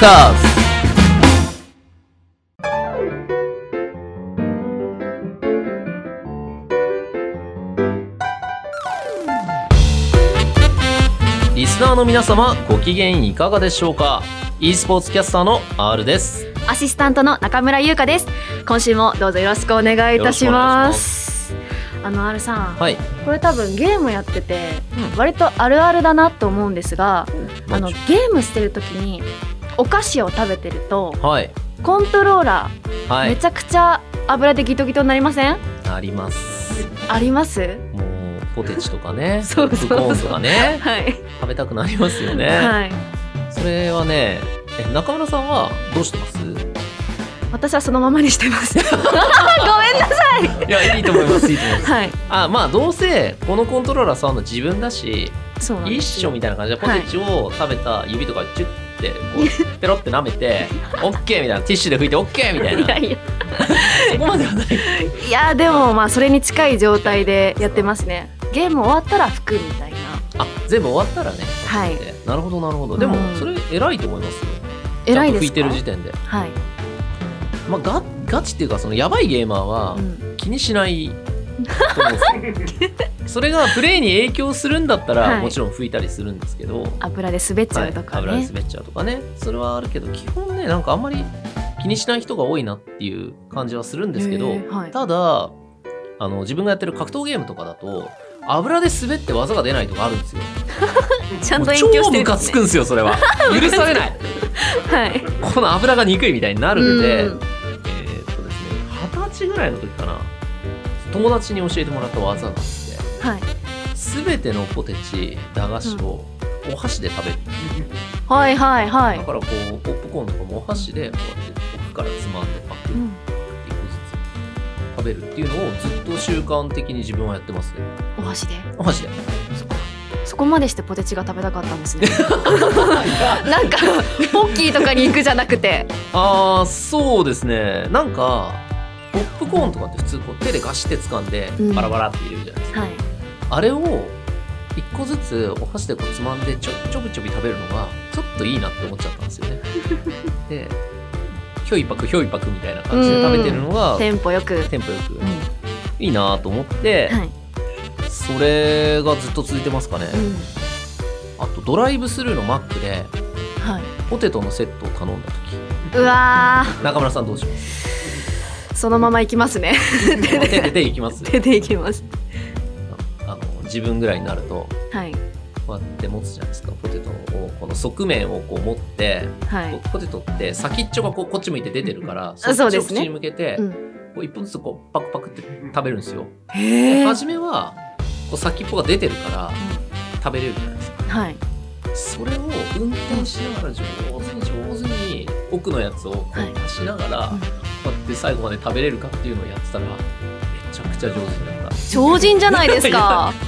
カーズリスナーの皆様ご機嫌いかがでしょうか？e スポーツキャスターの R です。アシスタントの中村優香です。今週もどうぞよろしくお願いいたします。あの R さん、はい。これ多分ゲームやっててうん。割とあるあるだなと思うんですが、あのもゲームしてる時にお菓子を食べてるとはい。コントローラー、はい。めちゃくちゃ油でギトギトになりません？あります。あります？もうポテチとかね。そうそうコーンとかね。はい、食べたくなりますよね、はい。それはねえ中村さんはどうしてます？私はそのままにしてます。ごめんなさい。いやいいと思いますいいと思います。はい。あまあどうせこのコントローラー触るの自分だし一緒みたいな感じでポテチを食べた指とかチュッてこうペロって舐めて オッケーみたいなティッシュで拭いてオッケーみたいな。いやいや。そこまではない。いやでもまあそれに近い状態でやってますね。ゲーム終わったら拭くみたいな。あ全部終わったらね。はい。なるほどなるほど。でもうん。それ偉いと思いますよ。偉いですか？拭いてる時点で。はい、まあガガチっていうかそのやばいゲーマーはうん。気にしないと思うんですよそれがプレイに影響するんだったら、はい。もちろん拭いたりするんですけど、油で滑っちゃうとかね、はい、油で滑っちゃうとかね。それはあるけど基本ねなんかあんまり気にしない人が多いなっていう感じはするんですけど、はい。ただあの自分がやってる格闘ゲームとかだと油で滑って技が出ないとかあるんですよ。ちゃんと影響してるムカつくんですよそれは。許されない。はい。この油が憎いみたいになるんで、うん。えーっとですね二十歳ぐらいの時かな友達に教えてもらった技があってはい。全てのポテチ駄菓子をお箸で食べる。はいはいはい。だからこうポップコーンとかもお箸でこうやって奥からつまんでパクッうん。一個ずつ食べるっていうのをずっと習慣的に自分はやってますね。お箸で？お箸で。そこまでしてポテチが食べたかったんですね。なんかポッキーとかに行くじゃなくて。ああそうですね。なんかポップコーンとかって普通こう手でガシって掴んでうん。バラバラって入れるじゃないですか、はい。あれを一個ずつお箸でこうつまんでちょちょびちょび食べるのがちょっといいなって思っちゃったんですよね。でひょいぱくひょいぱくみたいな感じで食べてるのがテンポよく、テンポよく。うん。いいなと思って、はい。それがずっと続いてますかね、うん。あとドライブスルーのマックではい、ポテトのセットを頼んだ時。うわ中村さんどうします？ーそのまま行きますね。手で。いきます手で行きます。あの自分ぐらいになるとはい。こうやって持つじゃないですか。ポテトをこの側面をこう持って、はい。ポテトって先っちょがこうこっち向いて出てるからあそっちを口に向けて、うん。こう一本ずつこうパクパクって食べるんですよ。へえ初めはこう先っぽが出てるから食べれるじゃないですか。はい。それを運転しながら上手に上手に奥のやつをこはい。う足しながら、うんこうやって最後まで食べれるかっていうのをやってたらめちゃくちゃ上手になった。超人じゃないですか。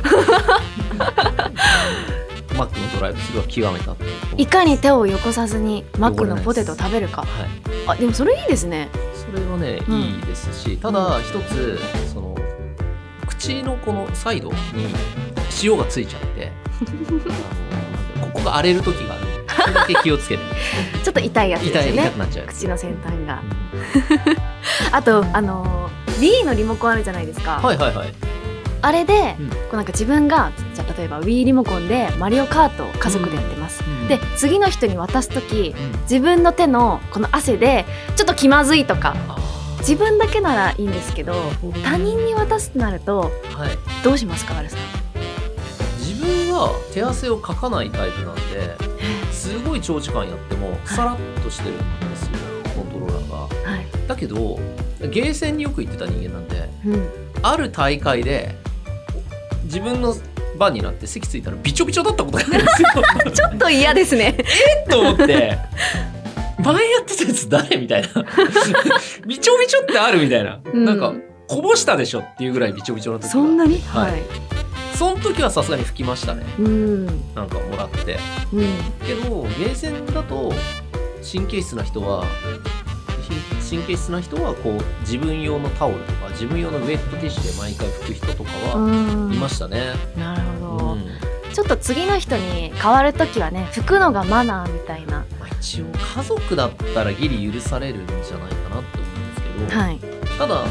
マックのドライブスルーは極めたいかに手をよこさずにマックのポテトを食べるか。はい。あでもそれいいですね。それはね、うん。いいですしただ一つその口のこのサイドに塩がついちゃって ここが荒れる時があるだけ気をつけて。ちょっと痛いやつです痛い痛よねくなっちゃう、口の先端が。うんあとあのー Wii のリモコンあるじゃないですか、はいはいはい。あれで、うん。こうなんか自分がじゃあ例えば Wii リモコンでマリオカートを家族でやってます、うん。で次の人に渡す時うん。自分の手のこの汗でちょっと気まずいとかあ自分だけならいいんですけどー他人に渡すとなるとはい。どうしますかあるさん？自分は手汗をかかないタイプなんですごい長時間やってもさらっとしてるんですよコントローラーが。はい、だけどゲーセンによく行ってた人間なんでうん、ある大会で自分の番になって席ついたらびちょびちょだったことがあるんですよ。ちょっと嫌ですね。と思って前やってたやつ誰みたいな。びちょびちょってあるみたいな、うん。なんかこぼしたでしょっていうぐらいびちょびちょな時が。そんなに？はい。はい、その時はさすがに拭きましたね。うん。なんかもらって。うん。けどゲーセンだと神経質な人はひ神経質な人はこう自分用のタオルとか自分用のウェットティッシュで毎回拭く人とかはうん。いましたね。なるほど、うん。ちょっと次の人に変わる時はね拭くのがマナーみたいな。まあ、一応家族だったらギリ許されるんじゃないかなって思うんですけど、はい。ただ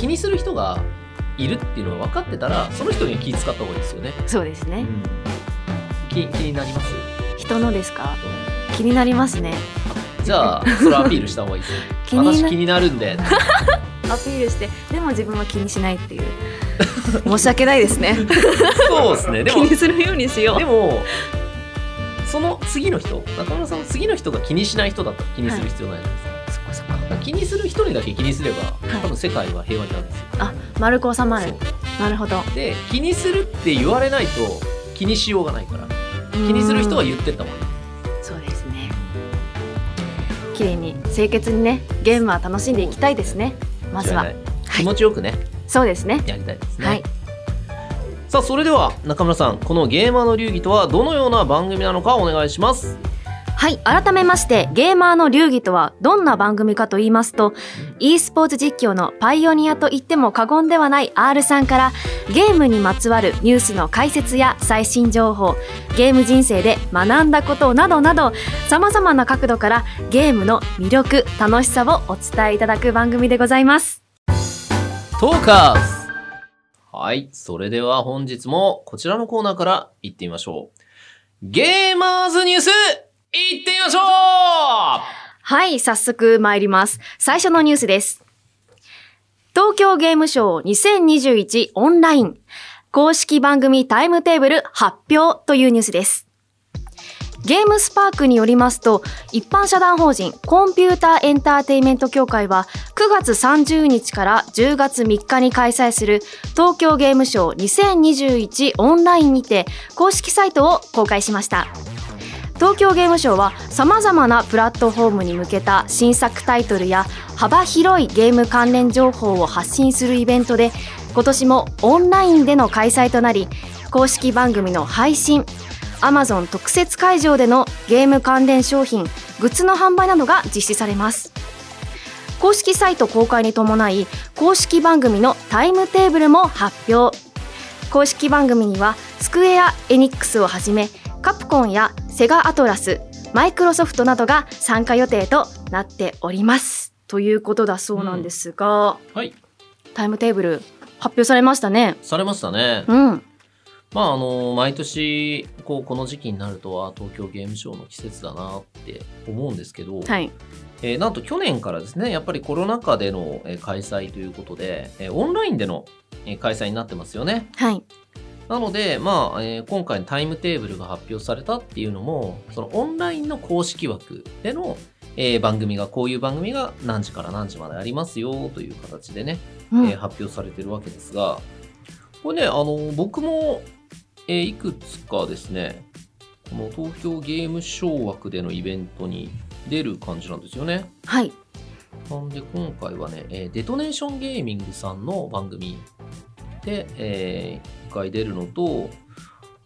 気にする人がいるっていうのは分かってたらその人には気使った方がいいですよね、そうですね。気気になります？人のですか？気になりますね。じゃあそれアピールした方がいいです 気にな私気になるんで。アピールしてでも自分は気にしないっていう。申し訳ないですね。そうですね。で気もにするようにしよう。でもその次の人中村さんの次の人が気にしない人だったら気にする必要ないじゃないです。か、そこそこだから気にする人にだけ気にすれば、い。多分世界は平和になるんですよ。あ丸く収まる。なるほど。で気にするって言われないと気にしようがないから気にする人は言ってった方がいいそうですね。綺麗に清潔にねゲームは楽しんでいきたいですね。まずは。気持ちよくね、そうですね。やりたいですね、はい。さあそれでは中村さんこのゲーマーの流儀とはどのような番組なのかお願いしますはい改めましてゲーマーの流儀とはどんな番組かと言いますと e スポーツ実況のパイオニアと言っても過言ではない R さんからゲームにまつわるニュースの解説や最新情報ゲーム人生で学んだことなどなどさまざまな角度からゲームの魅力楽しさをお伝えいただく番組でございます。トーカーズ。はいそれでは本日もこちらのコーナーから行ってみましょう。ゲーマーズニュース行ってみましょうはい、早速参ります。最初のニュースです。東京ゲームショー2021オンライン公式番組タイムテーブル発表というニュースです。ゲームスパークによりますと、一般社団法人コンピューターエンターテイメント協会は9月30日から10月3日に開催する東京ゲームショー2021オンラインにて公式サイトを公開しました。東京ゲームショウはさまざまなプラットフォームに向けた新作タイトルや幅広いゲーム関連情報を発信するイベントで今年もオンラインでの開催となり公式番組の配信 Amazon 特設会場でのゲーム関連商品グッズの販売などが実施されます。公式サイト公開に伴い公式番組のタイムテーブルも発表。公式番組にはスクエア・エニックスをはじめカプコンやセガアトラスマイクロソフトなどが参加予定となっております。ということだそうなんですが、はい。タイムテーブル発表されましたね。されましたね。うん。まああの毎年こうこの時期になるとは東京ゲームショウの季節だなって思うんですけど、はい。えーなんと去年からですねやっぱりコロナ禍での、えー開催ということで、えーオンラインでの、えー開催になってますよね。はいなので、まあえー今回のタイムテーブルが発表されたっていうのもそのオンラインの公式枠での、えー番組がこういう番組が何時から何時までありますよという形でね、うんえー発表されてるわけですがこれねあの僕も、えーいくつかですねこの東京ゲームショー枠でのイベントに出る感じなんですよね。はいなんで今回はね、えーデトネーションゲーミングさんの番組で、えー、一回出るのと、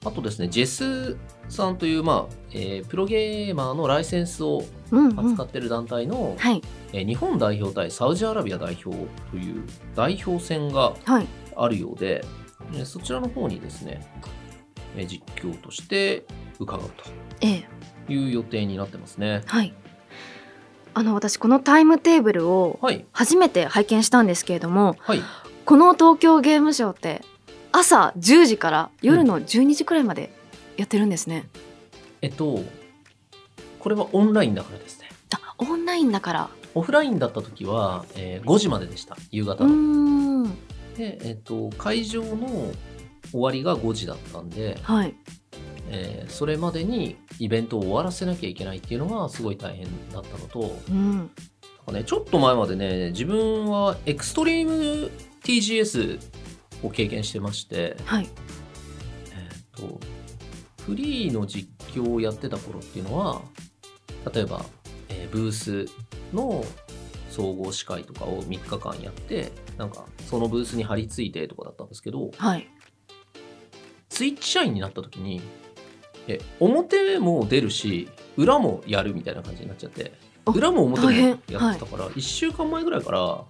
あとですね、ジェスさんという、まあえープロゲーマーのライセンスをうん、うん、扱ってる団体の、はい。えー日本代表対サウジアラビア代表という代表戦がはい。あるようで、えーそちらの方にですね、えー実況として伺うええ。という予定になってますね。はい。あの私このタイムテーブルをはい、初めて拝見したんですけれどもはい。この東京ゲームショウって朝10時から夜の12時くらいまでやってるんですね、えっと、これはオンラインだからですね。あオンラインだから。オフラインだった時は、えー5時まででした。夕方の。ん。で、えっと会場の終わりが5時だったんで、はい。えーそれまでにイベントを終わらせなきゃいけないっていうのがすごい大変だったのと、うん。なんかね、ちょっと前までね自分はエクストリーム TGS を経験してまして、はい。えー、とフリーの実況をやってた頃っていうのは例えば、えーブースの総合司会とかを3日間やってなんかそのブースに張り付いてとかだったんですけどはい。スイッチ社員になった時にえ表も出るし裏もやるみたいな感じになっちゃってあ裏も表もやってたから、1週間前ぐらいから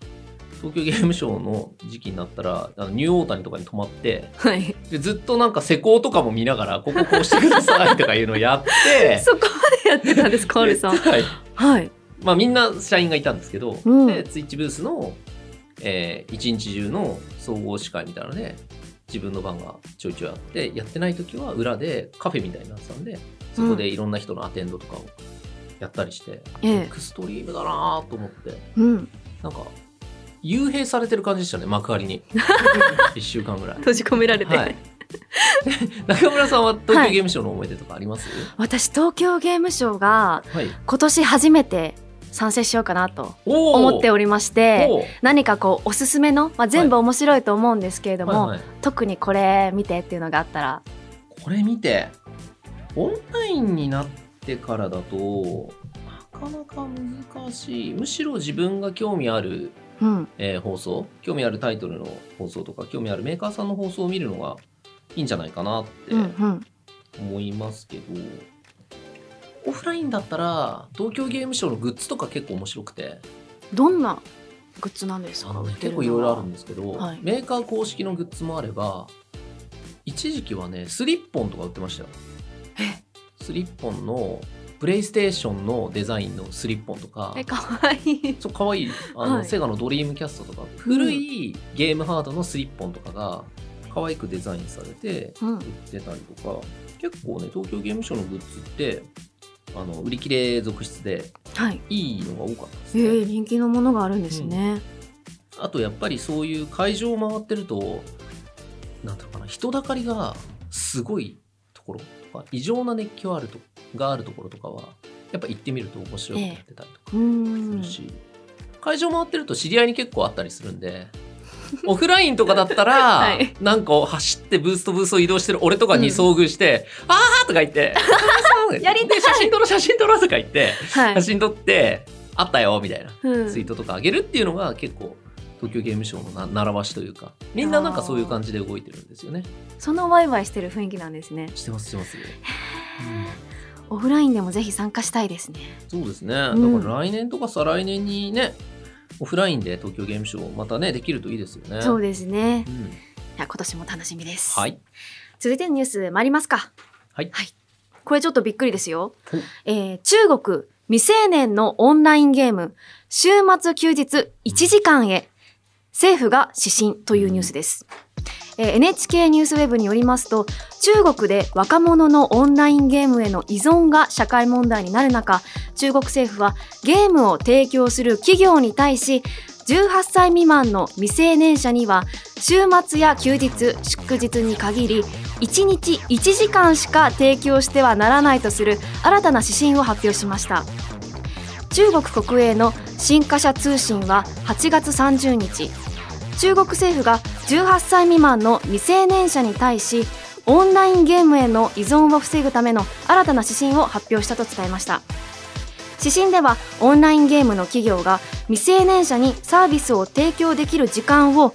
東京ゲームショウの時期になったらあのニューオータニとかに泊まってはい。でずっとなんか施工とかも見ながらこここうしてくださいとかいうのをやって そこまでやってたんです、カールさん。はいはい。まあ、みんな社員がいたんですけど、うんでツイッチブースの、えー一日中の総合司会みたいなので自分の番がちょいちょいあってやってない時は裏でカフェみたいになってたんでそこでいろんな人のアテンドとかをやったりして、ええエクストリームだなと思ってうん。なんか幽閉されてる感じでしたね幕張に。1週間ぐらい。閉じ込められて。はい、中村さんは東京ゲームショウの思い出とかあります、私、東京ゲームショウがはい、今年初めて参戦しようかなと思っておりまして、何かこうおすすめの、まあ、全部面白いと思うんですけれども、はいはい。特にこれ見てっていうのがあったら。これ見てオンラインになってからだとなかなか難しい。むしろ自分が興味ある、うん。えー放送。興味あるタイトルの放送とか興味あるメーカーさんの放送を見るのがいいんじゃないかなってうんうん。思いますけど、オフラインだったら東京ゲームショウのグッズとか結構面白くて。どんなグッズなんですか？結構いろいろあるはんですけど、はい。メーカー公式のグッズもあれば一時期はねスリッポンとか売ってましたよ。スリッポンのプレイステーションのデザインのスリッポンとかえかわいい。そうかわいい。あの、はい。セガのドリームキャストとか古いゲームハードのスリッポンとかが可愛くデザインされてうん。売ってたりとか、結構ね東京ゲームショウのグッズってあの売り切れ続出ではい。いいのが多かったですえね。ー、人気のものがあるんですね、あとやっぱりそういう会場を回ってると、なんていうのかな、人だかりがすごいところ異常な熱狂あるとがあるところとかは、やっぱ行ってみると面白くなってたりとかするし、会場回ってると知り合いに結構あったりするんで、オフラインとかだったら、はい。なんか走ってブースとブースを移動してる俺とかに遭遇して、あーとか言って、やりたい。で写真撮ろう写真撮ろうとか言って、はい。写真撮って、あったよみたいな。うん。ツイートとか上げるっていうのが結構東京ゲームショウのな習わしというかみんななんかそういう感じで動いてるんですよね。そのワイワイしてる雰囲気なんですね。してますしてます、オフラインでもぜひ参加したいですね。そうですね、うん。だから来年とか再来年にねオフラインで東京ゲームショウまたねできるといいですよね。そうですね。うん。今年も楽しみです、はい。続いてのニュース参りますか。はい。これちょっとびっくりですよ。えー中国未成年のオンラインゲーム、週末休日1時間へ、政府が指針というニュースです。え NHK ニュースウェブによりますと、中国で若者のオンラインゲームへの依存が社会問題になる中、中国政府はゲームを提供する企業に対し、18歳未満の未成年者には週末や休日、祝日に限り1日1時間しか提供してはならないとする新たな指針を発表しました中国国営の新華社通信は8月30日中国政府が18歳未満の未成年者に対しオンラインゲームへの依存を防ぐための新たな指針を発表したと伝えました。指針ではオンラインゲームの企業が未成年者にサービスを提供できる時間を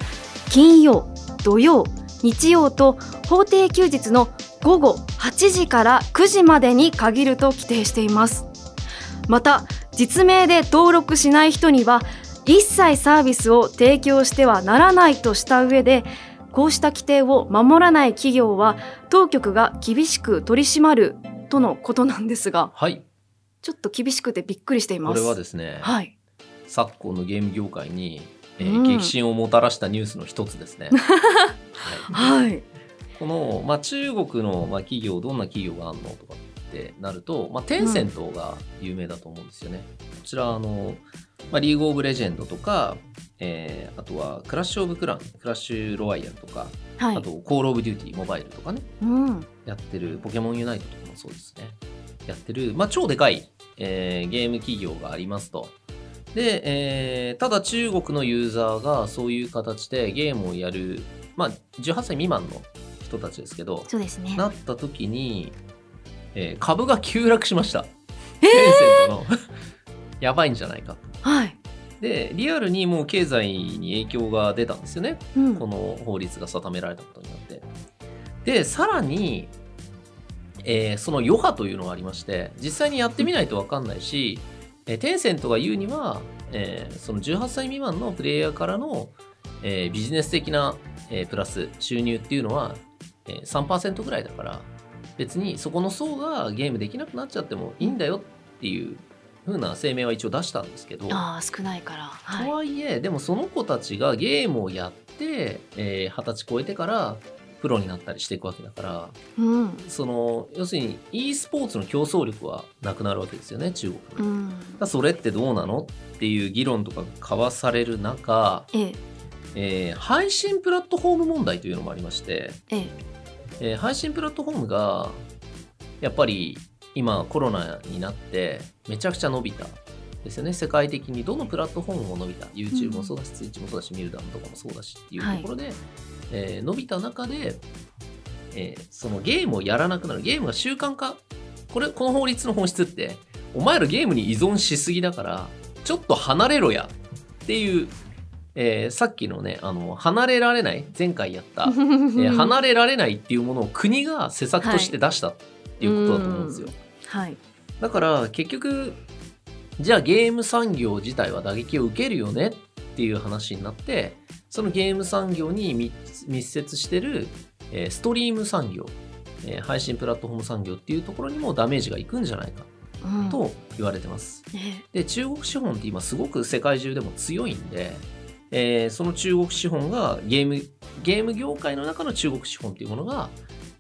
金曜、土曜、日曜と法定休日の午後8時から9時までに限ると規定しています。また実名で登録しない人には一切サービスを提供してはならないとした上でこうした規定を守らない企業は当局が厳しく取り締まるとのことなんですがはい。ちょっと厳しくてびっくりしています。これはですね、はい。昨今のゲーム業界に、えーうん。激震をもたらしたニュースの一つですね、はい。はい。この、まあ、中国の、まあ、企業どんな企業があるのとかってなると、まあ、テンセントが有名だと思うんですよね。こちらあの、まあ、リーグ・オブ・レジェンドとか、えーあとはクラッシュ・オブ・クランクラッシュ・ロワイヤルとか、はいあとコール・オブ・デューティーモバイルとかねうんやってるポケモンユナイトとかもそうですねやってる、まあ、超でかい、えーゲーム企業がありますと。で、えーただ中国のユーザーがそういう形でゲームをやる、まあ、18歳未満の人たちですけど、そうですねなった時に、えー株が急落しました。テンセントの やばいんじゃないかと。はい、で、リアルにもう経済に影響が出たんですよね。うんこの法律が定められたことによって。で、さらに、えーその余波というのがありまして、実際にやってみないと分かんないし、えーテンセントが言うには、えーその18歳未満のプレイヤーからの、えービジネス的な、えープラス収入っていうのは、えー3%ぐらいだから別にそこの層がゲームできなくなっちゃってもいいんだよっていう風な声明は一応出したんですけど、ああ、少ないから。はいと。はいえでもその子たちがゲームをやってえー二十、歳超えてからプロになったりしていくわけだからうん。その要するに e スポーツの競争力はなくなるわけですよね中国の。うん。それってどうなのっていう議論とかが交わされる中、ええ、えー配信プラットフォーム問題というのもありまして、ええ。えー配信プラットフォームがやっぱり今コロナになってめちゃくちゃ伸びた。ですよね。世界的にどのプラットフォームも伸びた。YouTube もそうだし、Twitch もそうだしミルダムとかもそうだしっていうところで、えー伸びた中で、えーそのゲームをやらなくなる。ゲームが習慣化。これこの法律の本質ってお前らゲームに依存しすぎだからちょっと離れろやっていう、えーさっきのねあの離れられない前回やった えー離れられないっていうものを国が施策として出したっていうことだと思うんですよ。はい。だから結局じゃあゲーム産業自体は打撃を受けるよねっていう話になってそのゲーム産業に密密接してる、えーストリーム産業、えー配信プラットフォーム産業っていうところにもダメージがいくんじゃないかうん、と言われてます。えで中国資本って今すごく世界中でも強いんで、えーその中国資本がゲームゲーム業界の中の中国資本っていうものが、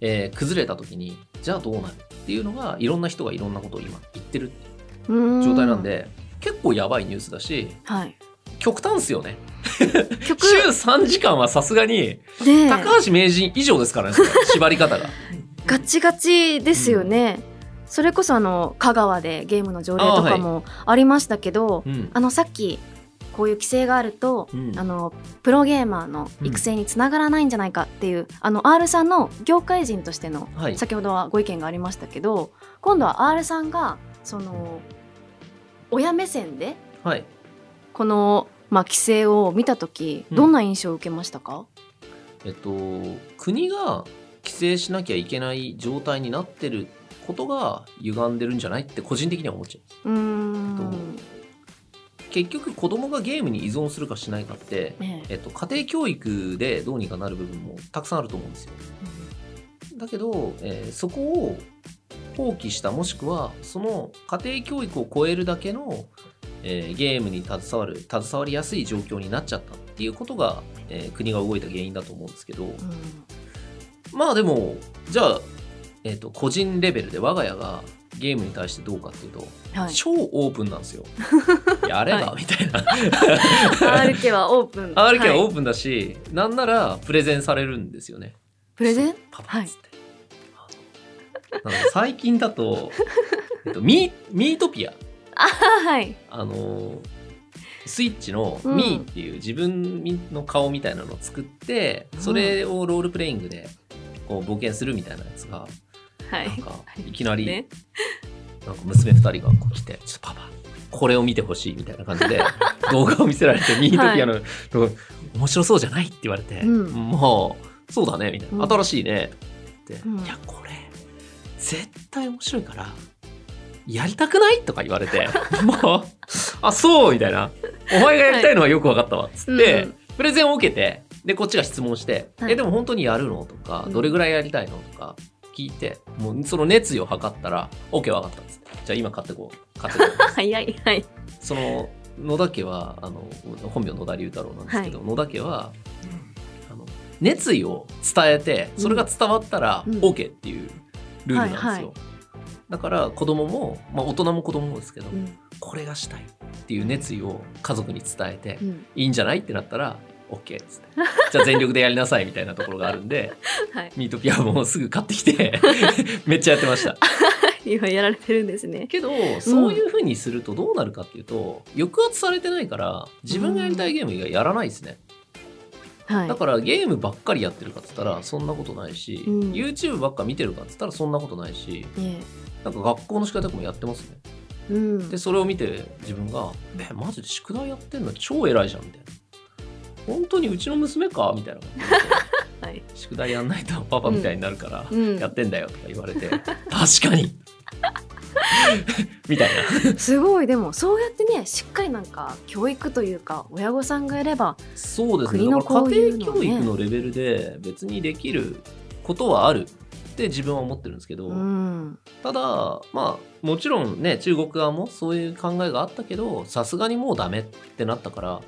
えー崩れた時にじゃあどうなるっていうのがいろんな人がいろんなことを今言ってる状態なん。で、結構やばいニュースだしはい。極端っすよね曲 週3時間はさすがにで高橋名人以上ですからね縛り方が ガチガチですよね。それこそあの香川でゲームの条例とかもありましたけど、うんあのさっきこういう規制があると、うん。あのプロゲーマーの育成につながらないんじゃないかっていう、あの R さんの業界人としての、はい。先ほどはご意見がありましたけど今度は R さんがその親目線ではい。この、まあ、規制を見た時うん。どんな印象を受けましたか、えっと国が規制しなきゃいけない状態になってることが歪んでるんじゃないって個人的には思っちゃううーん結局子供がゲームに依存するかしないかって、ねえ。っと、家庭教育でどうにかなる部分もたくさんあると思うんですよ。だけど、えーそこを放棄したもしくはその家庭教育を超えるだけの、えーゲームに携わる携わりやすい状況になっちゃったっていうことが、えー国が動いた原因だと思うんですけど、うん。まあでもじゃあ、えー、と個人レベルで我が家がゲームに対してどうかっていうと、はい、超オープンなんですよ。やれば、はみたいな。R 家はオープン R 家ははいオープンだし、なんならプレゼンされるんですよね。プレゼン？パパっつって。最近だと、えっと、ミーミートピア。あはいあのースイッチのうんミーっていう自分の顔みたいなのを作って、それをロールプレイングでこう冒険するみたいなやつが、はい。なんか いきなり、ね。なんか娘2人がこう来て、ちょっとパパ、これを見てほしいみたいな感じで 動画を見せられて、ミートピアの、面白そうじゃないって言われて、うん。もう、そうだね、みたいな。うん。新しいね。って、うん。いや、これ、絶対面白いから、やりたくない？とか言われて、もう、あ、そうみたいな。お前がやりたいのはよく分かったわ。つって、うんプレゼンを受けて、で、こっちが質問して、はい。え、でも本当にやるの？とか、うんどれぐらいやりたいの？とか聞いて、もうその熱意を測ったら、OK 分かったっつって。じゃあ今買ってこう。買ってこう。早いはいその、野田家は、あの、本名野田龍太郎なんですけど、野田家は、あの、熱意を伝えて、それが伝わったらうん OK っていうルールなんですよ。はいはいだから子供も、まあ大人も子供もですけど、うんこれがしたいっていう熱意を家族に伝えて、うんいいんじゃないってなったら OK っつって。じゃあ全力でやりなさいみたいなところがあるんで はい。ミートピアもすぐ買ってきて めっちゃやってました。今やられてるんですね。けどそういうふうにするとどうなるかっていうと抑圧されてないから自分がやりたいゲーム以外やらないですね。はい。だからゲームばっかりやってるかっつったらそんなことないし、うん。YouTube ばっか見てるかっつったらそんなことないしねなんか学校の仕方もやってますね。うん。でそれを見て自分が「えマジで宿題やってんの超偉いじゃん」みたいな「本当にうちの娘か?」みたいな。はい。宿題やんないとパパみたいになるからうん。やってんだよとか言われて、確かに。みたいな。すごい。でもそうやってねしっかりなんか教育というか親御さんがやればそうですね。国のだからこういう家庭教育のレベルで別にできることはあるって自分は思ってるんですけど、うん。ただまあもちろんね中国側もそういう考えがあったけどさすがにもうダメってなったから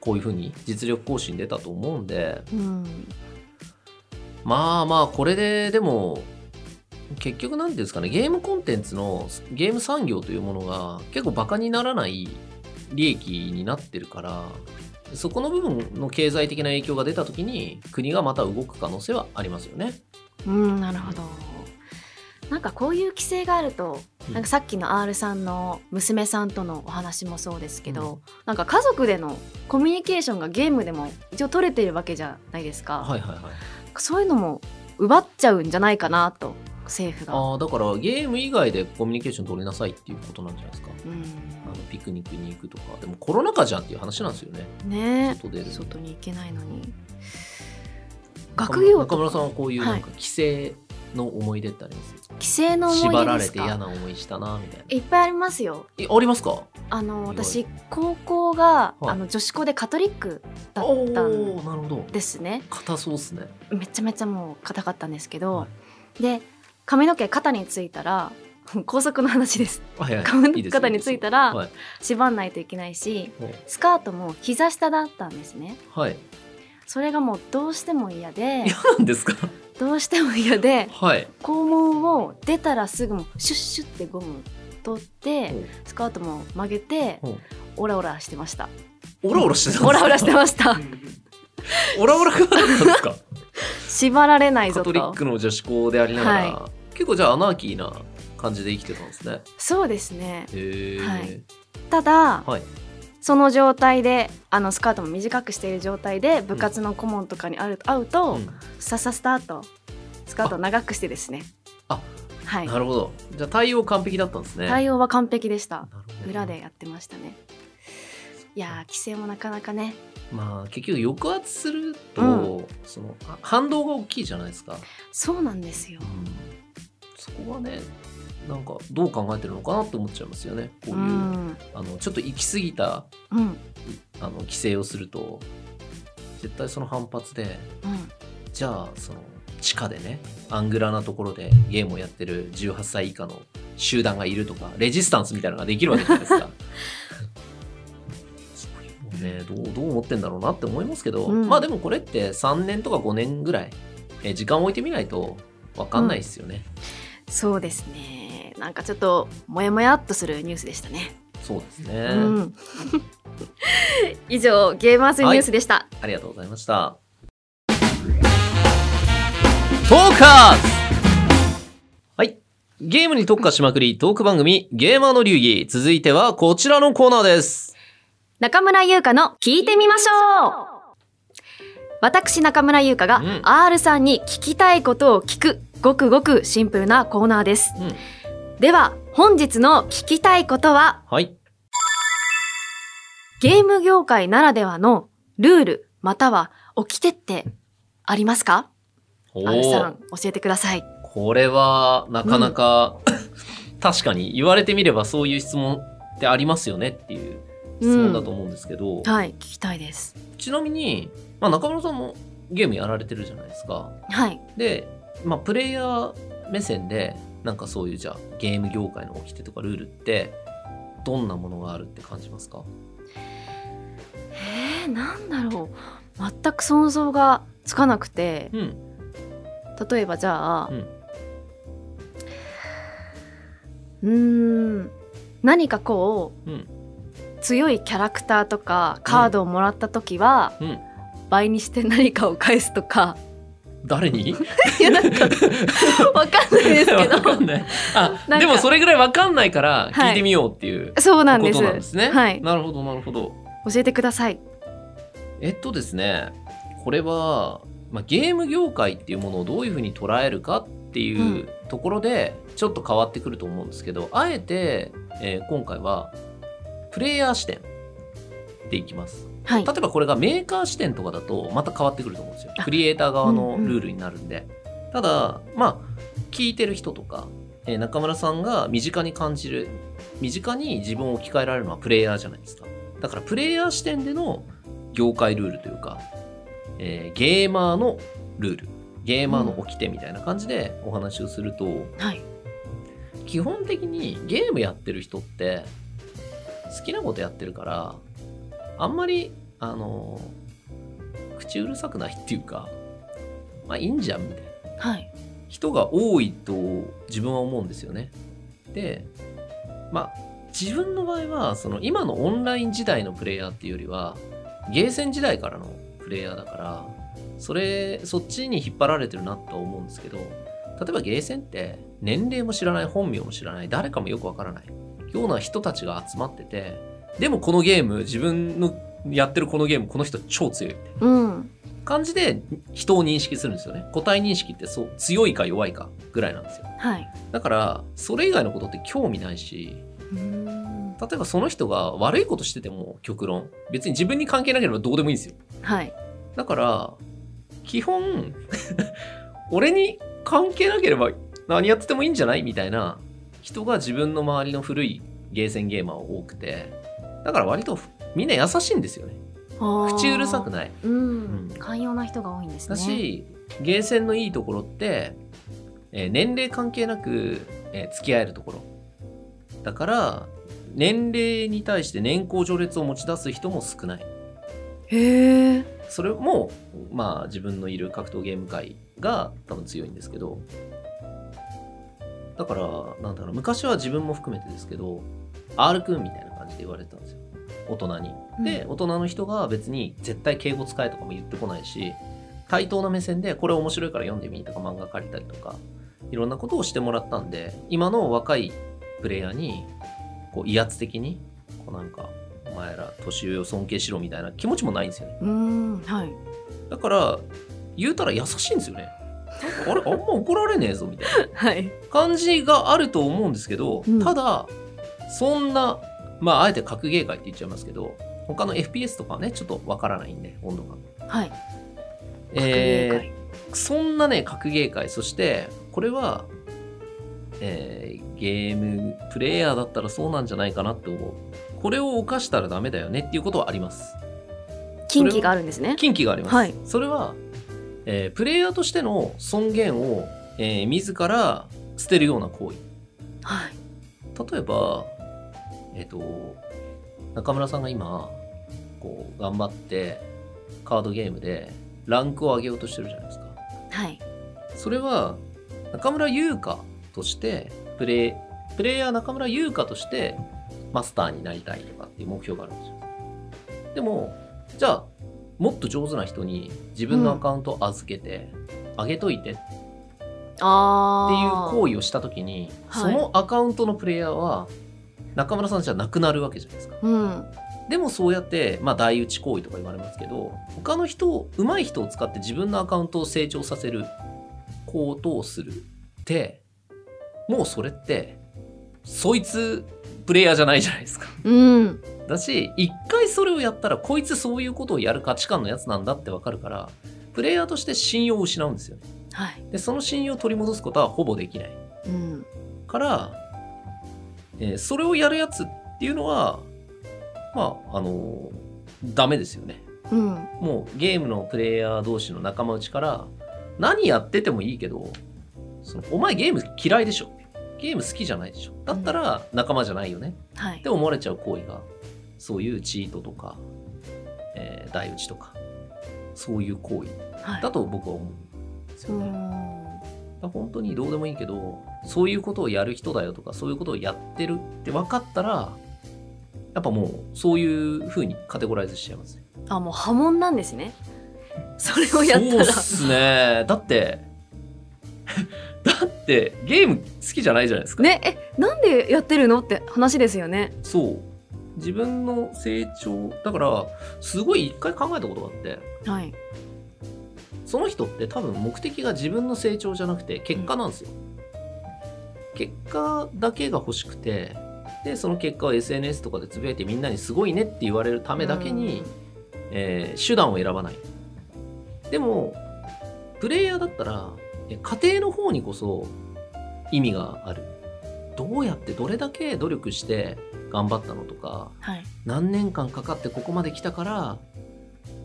こういうふうに実力行使に出たと思うんで。うん。まあまあこれででも結局なんていうんですかね。ゲームコンテンツのゲーム産業というものが結構バカにならない利益になってるからそこの部分の経済的な影響が出た時に国がまた動く可能性はありますよね。うんなるほどなんかこういう規制があるとうん。なんかさっきの R さんの娘さんとのお話もそうですけど、なんか家族でのコミュニケーションがゲームでも一応取れてるわけじゃないですか、はいはいはい。そういうのも奪っちゃうんじゃないかなと政府が。ああだからゲーム以外でコミュニケーション取りなさいっていうことなんじゃないですか。うん。あのピクニックに行くとか。でもコロナ禍じゃんっていう話なんですよね。ね。外に。行けないのに。学業と中村さんはかこういうなんか規制の思い出ってあります、規制の思い縛出ですられて嫌かな思いしたなみたいな。いっぱいありますよ。えありますか？あの意私高校が、はい。あの女子校でカトリックだおったん。ですね。硬そうっすね。めちゃめちゃもう硬かったんですけど、はで髪の毛肩についたら 高速の話です。はいはい 髪の肩についたらはい。縛んないといけないしはい。スカートも膝下だったんですね。はい。それがもうどうしても嫌で。嫌なんですか？どうしても嫌ではい。肛門を出たらすぐもうシュッシュってゴム取ってスカートも曲げてオラオラしてました。オラオラしてたオラオラしてました。オラオラか？縛られないぞカトリッとクの女子校でありながら、は結構じゃあアナーキーな感じで生きてたんですね。そうですね。はい。ただはい。その状態であのスカートも短くしている状態で部活の顧問とかに会う会うと、うん。ささスタートスカートを長くしてですね。あ。はい。なるほど。じゃあ対応完璧だったんですね。対応は完璧でした。裏でやってましたね。いやー規制もなかなかね。まあ結局抑圧すると、うそのあ反動が大きいじゃないですか。そうなんですよ。そこはねなんかどう考えてるのかなって思っちゃいますよね。こういう、うんあのちょっと行き過ぎたうんあの規制をすると絶対その反発でうんじゃあその地下でねアングラなところでゲームをやってる18歳以下の集団がいるとかレジスタンスみたいなのができるわけじゃないですか。ねどうどう思ってんだろうなって思いますけど、うんまあでもこれって3年とか5年ぐらいえ時間を置いてみないと分かんないですよね。そうですねなんかちょっとモヤモヤっとするニュースでしたね、そうですね、うん 以上ゲーマーズニュースでした、ありがとうございました。トーカはい。ゲームに特化しまくりトーク番組ゲーマーの流儀。続いてはこちらのコーナーです。中村優香の聞いてみましょう私中村優香がうん R さんに聞きたいことを聞くごくごくシンプルなコーナーですうん。では本日の聞きたいことは？はい。ゲーム業界ならではのルールまたは掟ってありますか？お R さーん教えてください。これはなかなか、確かに言われてみればそういう質問ってありますよねっていう質問だと思うんですけど、はい聞きたいです。ちなみに、まあ、中村さんもゲームやられてるじゃないですか。はい。で、まあ、プレイヤー目線でなんかそういうじゃあゲーム業界の掟とかルールってどんなものがあるって感じますか？えー、なんだろう。全く想像がつかなくて。うん。例えばじゃあうん。何かこううん。強いキャラクターとかカードをもらった時は、うん。倍にして何かを返すとか誰に？いやなんかわかんないですけど。あでもそれぐらいわかんないから聞いてみようっていうそうなんですことなんです。ね。はい。なるほどなるほど。教えてください。えっとですねこれは、まあ、ゲーム業界っていうものをどういうふうに捉えるかっていうところでちょっと変わってくると思うんですけどあえて、えー今回はプレイヤー視点でいきます。はい例えばこれがメーカー視点とかだとまた変わってくると思うんですよあ。クリエイター側のうんうんルールになるんで。ただまあ聞いてる人とか、えー中村さんが身近に感じる身近に自分を置き換えられるのはプレイヤーじゃないですかだからプレイヤー視点での業界ルールというか、えーゲーマーのルールゲーマーの掟みたいな感じでお話をすると、はい。基本的にゲームやってる人って好きなことやってるからあんまりあの口うるさくないっていうかまあいいんじゃんみたいなはい。人が多いと自分は思うんですよね。でまあ自分の場合はその今のオンライン時代のプレイヤーっていうよりはゲーセン時代からのプレイヤーだからそれそっちに引っ張られてるなとは思うんですけど例えばゲーセンって年齢も知らない本名も知らない誰かもよくわからないような人たちが集まっててでもこのゲーム自分のやってるこのゲームこの人超強いみたいなうん。感じで人を認識するんですよね個体認識ってそう強いか弱いかぐらいなんですよはい。だからそれ以外のことって興味ないし。例えばその人が悪いことしてても極論別に自分に関係なければどうでもいいんですよはい。だから基本 俺に関係なければ何やっててもいいんじゃない？みたいな人が自分の周りの古いゲーセンゲーマーは多くてだから割とみんな優しいんですよね口うるさくい。ないうんうん。寛容な人が多いんですね。だし、ゲーセンのいいところって、えー年齢関係なく、えー付き合えるところだから年齢に対して年功序列を持ち出す人も少ないへえ。それもまあ自分のいる格闘ゲーム界が多分強いんですけどだからなんだろう昔は自分も含めてですけど R 君みたいな感じで言われてたんですよ大人にで、大人の人が別に絶対敬語使えとかも言ってこないし対等な目線でこれ面白いから読んでみとか漫画借りたりとかいろんなことをしてもらったんで今の若いプレイヤーにこう威圧的にこうなんかお前ら年上を尊敬しろみたいな気持ちもないんですよねうーん。はい。だから言うたら優しいんですよねあれ あんま怒られねえぞみたいなはい。感じがあると思うんですけど、うんただそんなまああえて格ゲー界って言っちゃいますけど他の FPS とかはねちょっとわからないんで温度が。はい。えーそんなね格ゲー界そしてこれは、えーゲームプレイヤーだったらそうなんじゃないかなって思う。これを犯したらダメだよねっていうことはあります。近畿があるんですね。禁忌があります、はい。それは、えープレイヤーとしての尊厳を、えー自ら捨てるような行為。はい。例えばえっ、と中村さんが今こう頑張ってカードゲームでランクを上げようとしてるじゃないですかはい。それは中村優香としてプレイプレイヤー中村優香としてマスターになりたいとかっていう目標があるんですよでもじゃあもっと上手な人に自分のアカウントを預けて、あげといてっていう。行為をした時に、はいそのアカウントのプレイヤーは中村さんじゃなくなるわけじゃないですかうん。でもそうやって、まあ、代打ち行為とか言われますけど他の人を上手い人を使って自分のアカウントを成長させることをするってもうそれってそいつプレイヤーじゃないじゃないですか。うん。だし一回それをやったらこいつそういうことをやる価値観のやつなんだってわかるからプレイヤーとして信用を失うんですよね。はい。でその信用を取り戻すことはほぼできない。うん。から、えーそれをやるやつっていうのはまああのダメですよね。うん。もうゲームのプレイヤー同士の仲間内から何やっててもいいけどそのお前ゲーム嫌いでしょゲーム好きじゃないでしょだったら仲間じゃないよねはいって。思われちゃう行為がそういうチートとか、えー、台打ちとかそういう行為はい。だと僕は思うんですようね。だかん。ら本当にどうでもいいけどそういうことをやる人だよとかそういうことをやってるって分かったらやっぱもうそういう風にカテゴライズしちゃいますね。あ、もう波紋なんですね。それをやったら。そうっすねだって だってゲーム好きじゃないじゃないですか、ね、え、なんでやってるのって話ですよね。そう自分の成長だからすごい一回考えたことがあってはい。その人って多分目的が自分の成長じゃなくて結果なんですよ、結果だけが欲しくてでその結果を SNS とかでつぶやいてみんなにすごいねって言われるためだけに、えー手段を選ばないでもプレイヤーだったらえ家庭の方にこそ意味があるどうやってどれだけ努力して頑張ったのとかはい。何年間かかってここまで来たから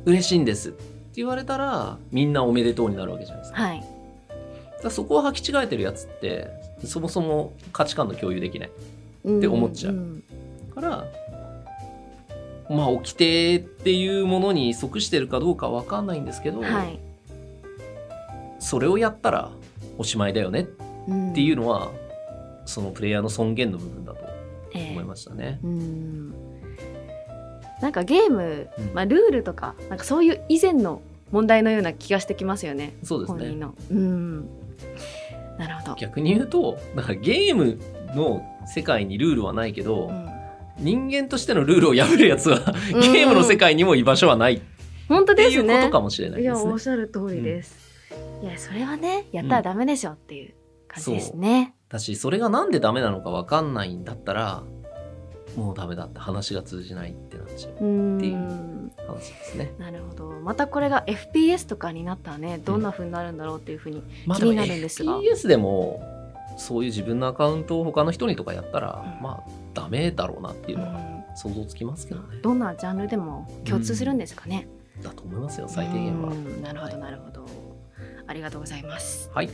嬉しいんですって言われたらみんなおめでとうになるわけじゃないですか。はい。だそこを履き違えてるやつってそもそも価値観の共有できない。って思っちゃう。んからまあ掟っていうものに即してるかどうかわかんないんですけど、はい。それをやったらおしまいだよねっっていうのは、そのプレイヤーの尊厳の部分だとええ思いましたね。うん。なんかゲーム、うん。まあ、ルールとかなんかそういう以前の問題のような気がしてきますよね。そうですね。本人の。うんなるほど。逆に言うとだからゲームの世界にルールはないけど、うん人間としてのルールを破るやつはゲームの世界にも居場所はないっ本当ていうこですね。とかもしれないいやですねおっ。しゃる通りです。いやそれはねやったらダメでしょっていう感じですね。だしそれがなんでダメなのかわかんないんだったらもうダメだって話が通じないってなっちゃううんっていう話ですね。なるほどまたこれが FPS とかになったらねどんな風になるんだろうっていうふうに、まあ気になるんですが FPS でもそういう自分のアカウントを他の人にとかやったら、うんまあダメだろうなっていうのはうん想像つきますけどね。どんなジャンルでも共通するんですかね。だと思いますよ最低限は。うんなるほどなるほど。ありがとうございます。はい。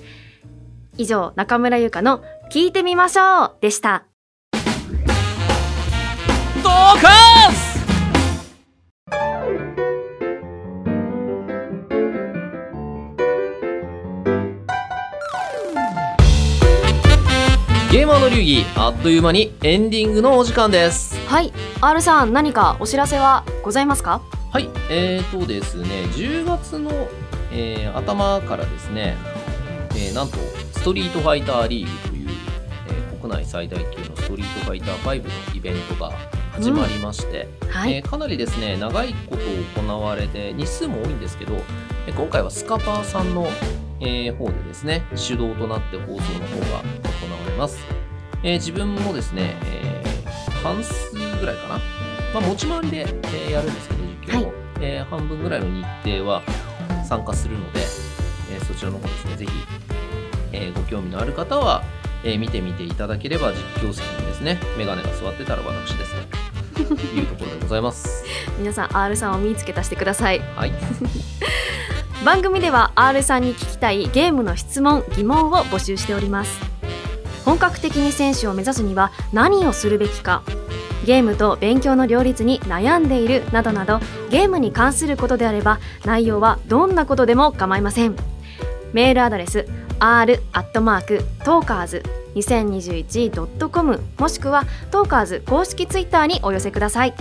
以上中村優香の聞いてみましょうでした。ドーカースゲーマーの流儀あっという間にエンディングのお時間です。はい、R さん何かお知らせはございますか？はい。えーとですね10月の、えー頭からですね、えーなんとストリートファイターリーグという、えー国内最大級のストリートファイター5のイベントが始まりまして、はい、えーかなりですね長いこと行われて日数も多いんですけど、えー今回はスカパーさんの、えー方でですね主導となって放送の方が行われます、えー自分もですね、えー半数ぐらいかな、まあ、持ち回りで、えーやるんですけど実況を、はい。えー半分ぐらいの日程は参加するので、えーそちらの方ですねぜひ、えーご興味のある方は、えー見てみていただければ実況席にですねメガネが座ってたら私ですねと いうところでございます。皆さん R さんを見つけ出してください。はい。番組では R さんに聞きたいゲームの質問疑問を募集しております本格的に選手を目指すには何をするべきかゲームと勉強の両立に悩んでいるなどなどゲームに関することであれば内容はどんなことでも構いませんメールアドレス r アットマークトーカーズ 2021.com もしくはトーカーズ公式ツイッターにお寄せください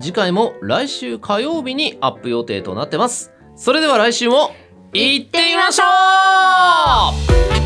次回も来週火曜日にアップ予定となってます。それでは来週も行ってみましょう